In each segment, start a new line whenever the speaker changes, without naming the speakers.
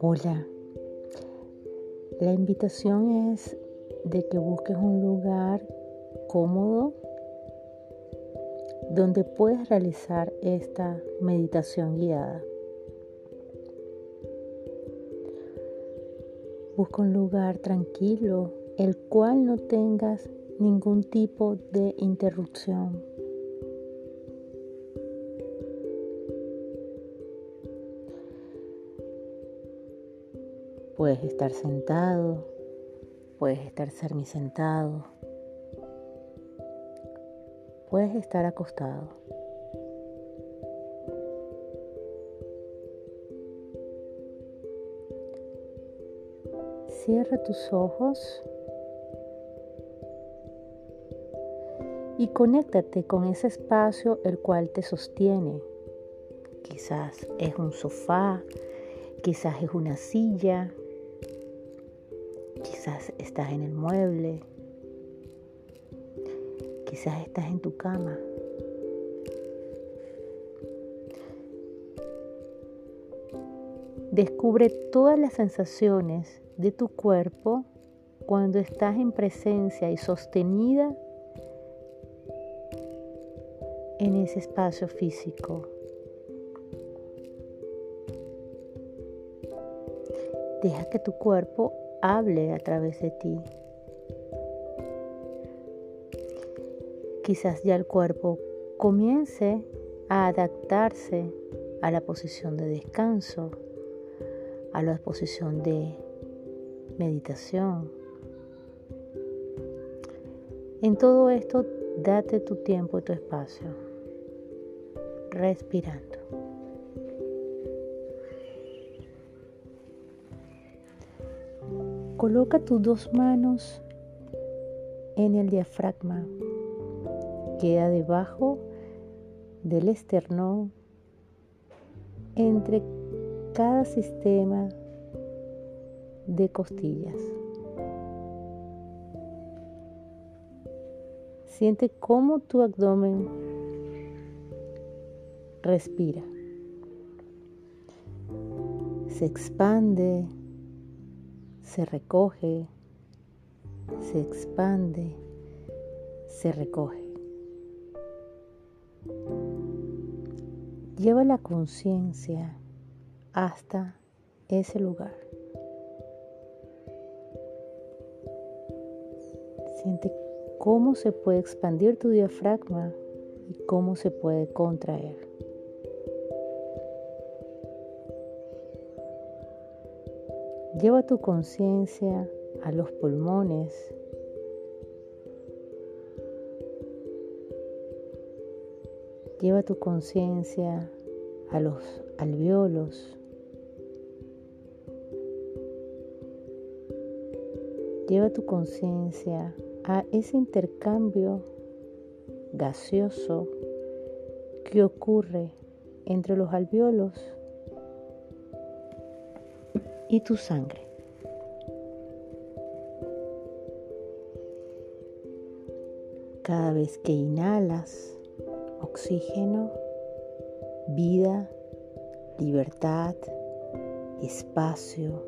Hola, la invitación es de que busques un lugar cómodo donde puedes realizar esta meditación guiada. Busca un lugar tranquilo, el cual no tengas ningún tipo de interrupción. Puedes estar sentado, puedes estar sentado, puedes estar acostado. Cierra tus ojos y conéctate con ese espacio el cual te sostiene. Quizás es un sofá, quizás es una silla, Quizás estás en el mueble. Quizás estás en tu cama. Descubre todas las sensaciones de tu cuerpo cuando estás en presencia y sostenida en ese espacio físico. Deja que tu cuerpo hable a través de ti. Quizás ya el cuerpo comience a adaptarse a la posición de descanso, a la posición de meditación. En todo esto, date tu tiempo y tu espacio, respirando. Coloca tus dos manos en el diafragma. Queda debajo del esternón entre cada sistema de costillas. Siente cómo tu abdomen respira. Se expande se recoge, se expande, se recoge. Lleva la conciencia hasta ese lugar. Siente cómo se puede expandir tu diafragma y cómo se puede contraer. Lleva tu conciencia a los pulmones. Lleva tu conciencia a los alveolos. Lleva tu conciencia a ese intercambio gaseoso que ocurre entre los alveolos y tu sangre. Cada vez que inhalas oxígeno, vida, libertad, espacio,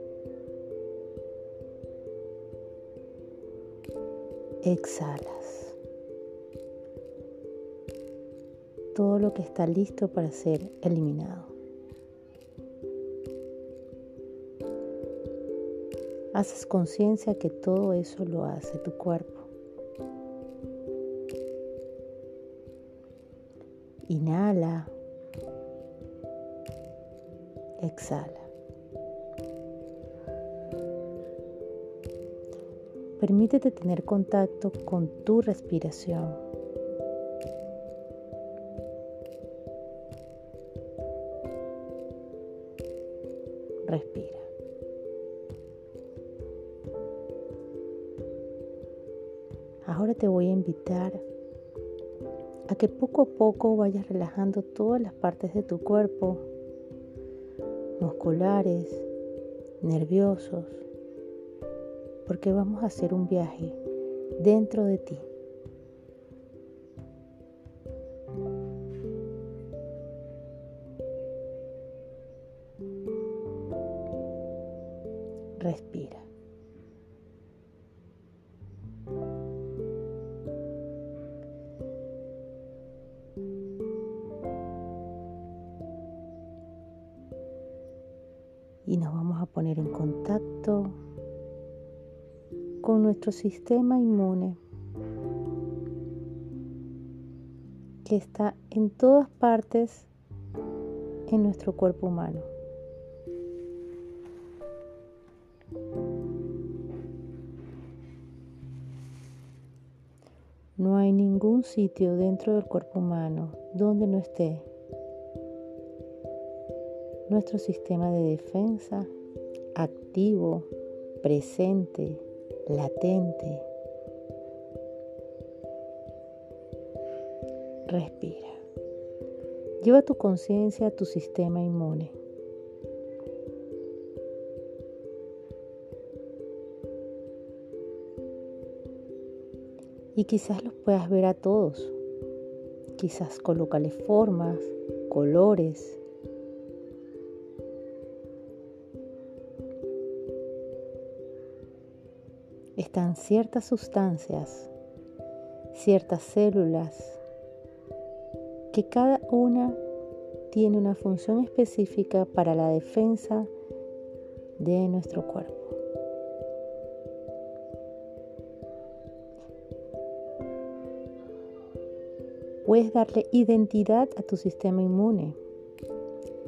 exhalas todo lo que está listo para ser eliminado. Haces conciencia que todo eso lo hace tu cuerpo. Inhala. Exhala. Permítete tener contacto con tu respiración. Respira. te voy a invitar a que poco a poco vayas relajando todas las partes de tu cuerpo, musculares, nerviosos, porque vamos a hacer un viaje dentro de ti. Respira. Y nos vamos a poner en contacto con nuestro sistema inmune que está en todas partes en nuestro cuerpo humano. No hay ningún sitio dentro del cuerpo humano donde no esté nuestro sistema de defensa activo, presente, latente. Respira. Lleva tu conciencia a tu sistema inmune. Y quizás los puedas ver a todos. Quizás colócale formas, colores. Están ciertas sustancias, ciertas células, que cada una tiene una función específica para la defensa de nuestro cuerpo. Puedes darle identidad a tu sistema inmune.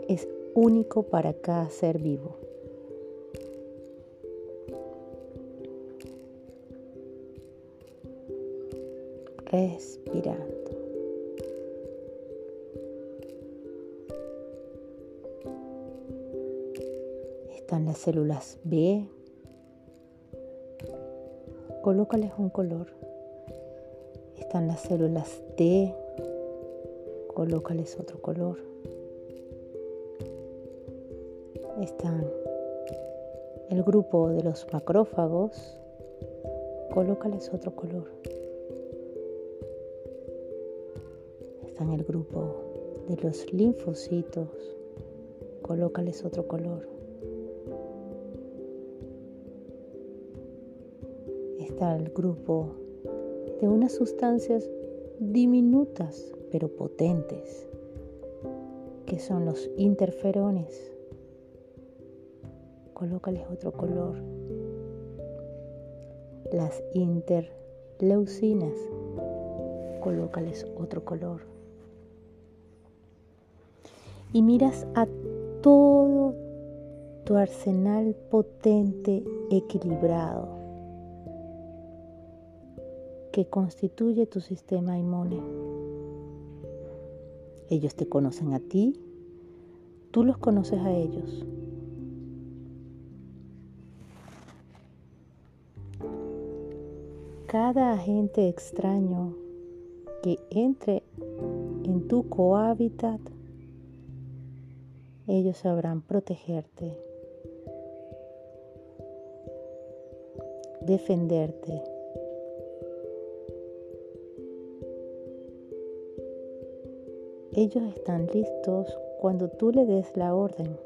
Es único para cada ser vivo. Respirando. Están las células B. Colócales un color. Están las células T colócales otro color. Están el grupo de los macrófagos, colócales otro color. Están el grupo de los linfocitos, colócales otro color. Está el grupo de unas sustancias diminutas pero potentes, que son los interferones. Colócales otro color. Las interleucinas. Colócales otro color. Y miras a todo tu arsenal potente, equilibrado, que constituye tu sistema inmune. Ellos te conocen a ti, tú los conoces a ellos. Cada agente extraño que entre en tu cohabitat, ellos sabrán protegerte, defenderte Ellos están listos cuando tú le des la orden.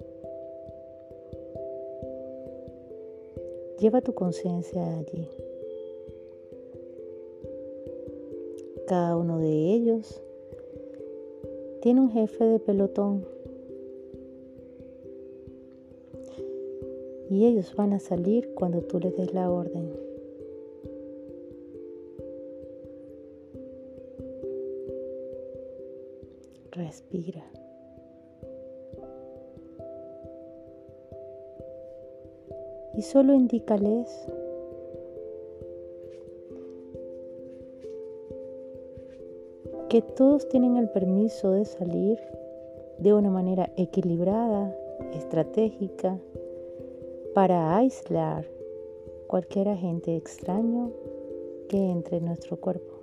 Lleva tu conciencia allí. Cada uno de ellos tiene un jefe de pelotón. Y ellos van a salir cuando tú les des la orden. respira. Y solo indícales que todos tienen el permiso de salir de una manera equilibrada, estratégica, para aislar cualquier agente extraño que entre en nuestro cuerpo.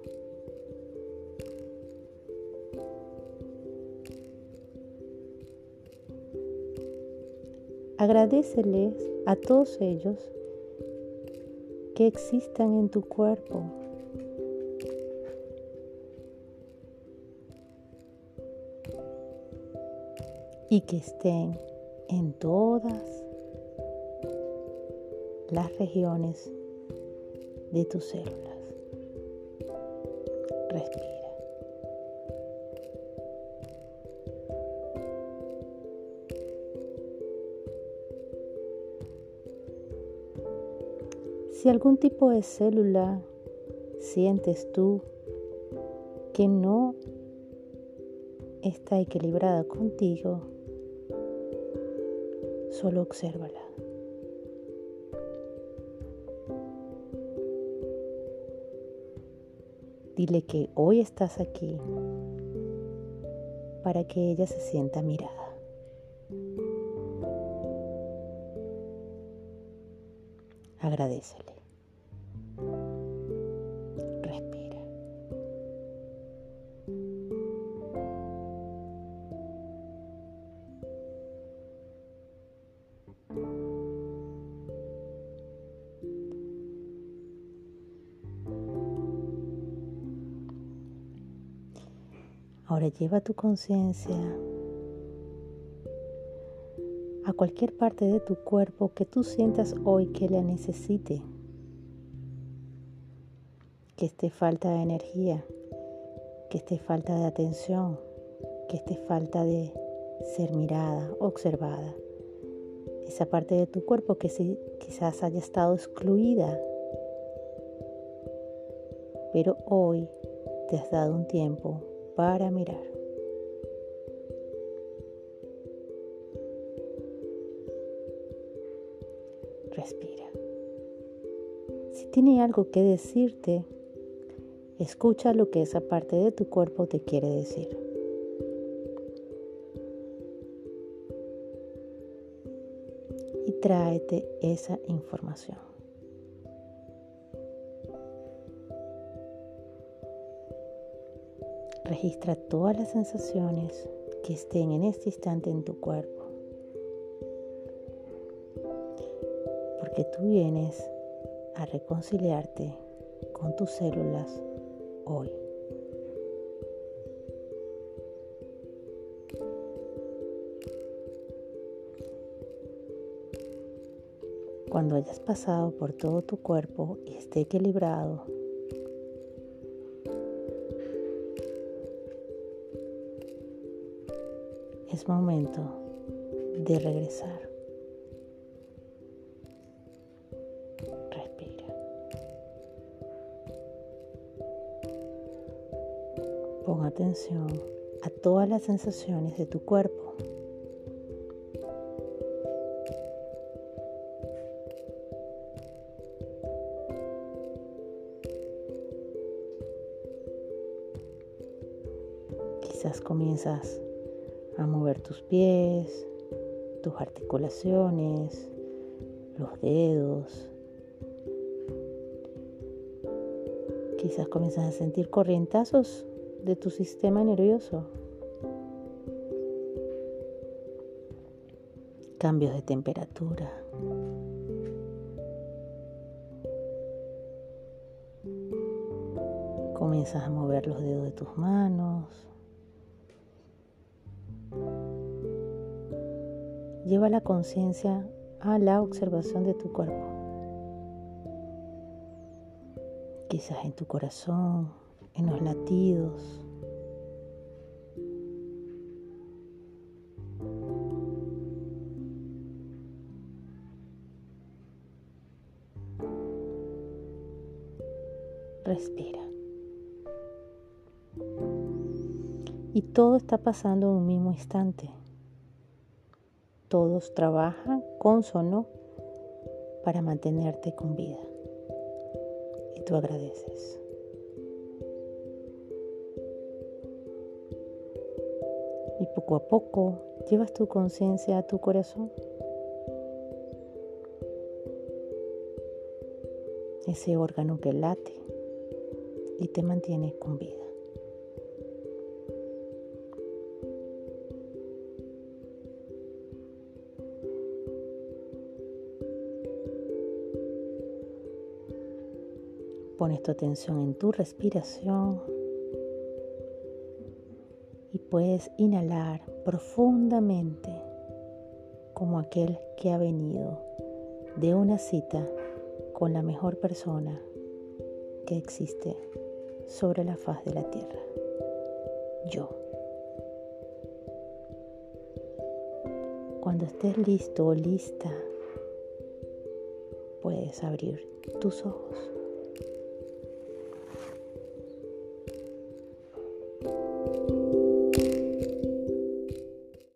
Agradeceles a todos ellos que existan en tu cuerpo. Y que estén en todas las regiones de tus células. Respira. Si algún tipo de célula sientes tú que no está equilibrada contigo, solo obsérvala. Dile que hoy estás aquí para que ella se sienta mirada. Agradecele. Ahora lleva tu conciencia a cualquier parte de tu cuerpo que tú sientas hoy que la necesite, que esté falta de energía, que esté falta de atención, que esté falta de ser mirada, observada. Esa parte de tu cuerpo que quizás haya estado excluida, pero hoy te has dado un tiempo para mirar. respira. Si tiene algo que decirte, escucha lo que esa parte de tu cuerpo te quiere decir. Y tráete esa información. Registra todas las sensaciones que estén en este instante en tu cuerpo. que tú vienes a reconciliarte con tus células hoy. Cuando hayas pasado por todo tu cuerpo y esté equilibrado, es momento de regresar. Pon atención a todas las sensaciones de tu cuerpo. Quizás comienzas a mover tus pies, tus articulaciones, los dedos. Quizás comienzas a sentir corrientazos de tu sistema nervioso. Cambios de temperatura. Comienzas a mover los dedos de tus manos. Lleva la conciencia a la observación de tu cuerpo. Quizás en tu corazón, en los latidos. Respira. Y todo está pasando en un mismo instante. Todos trabajan consono para mantenerte con vida. Y tú agradeces. y poco a poco llevas tu conciencia a tu corazón. Ese órgano que late y te mantiene con vida. Pones tu atención en tu respiración puedes inhalar profundamente como aquel que ha venido de una cita con la mejor persona que existe sobre la faz de la tierra. Yo. Cuando estés listo o lista, puedes abrir tus ojos.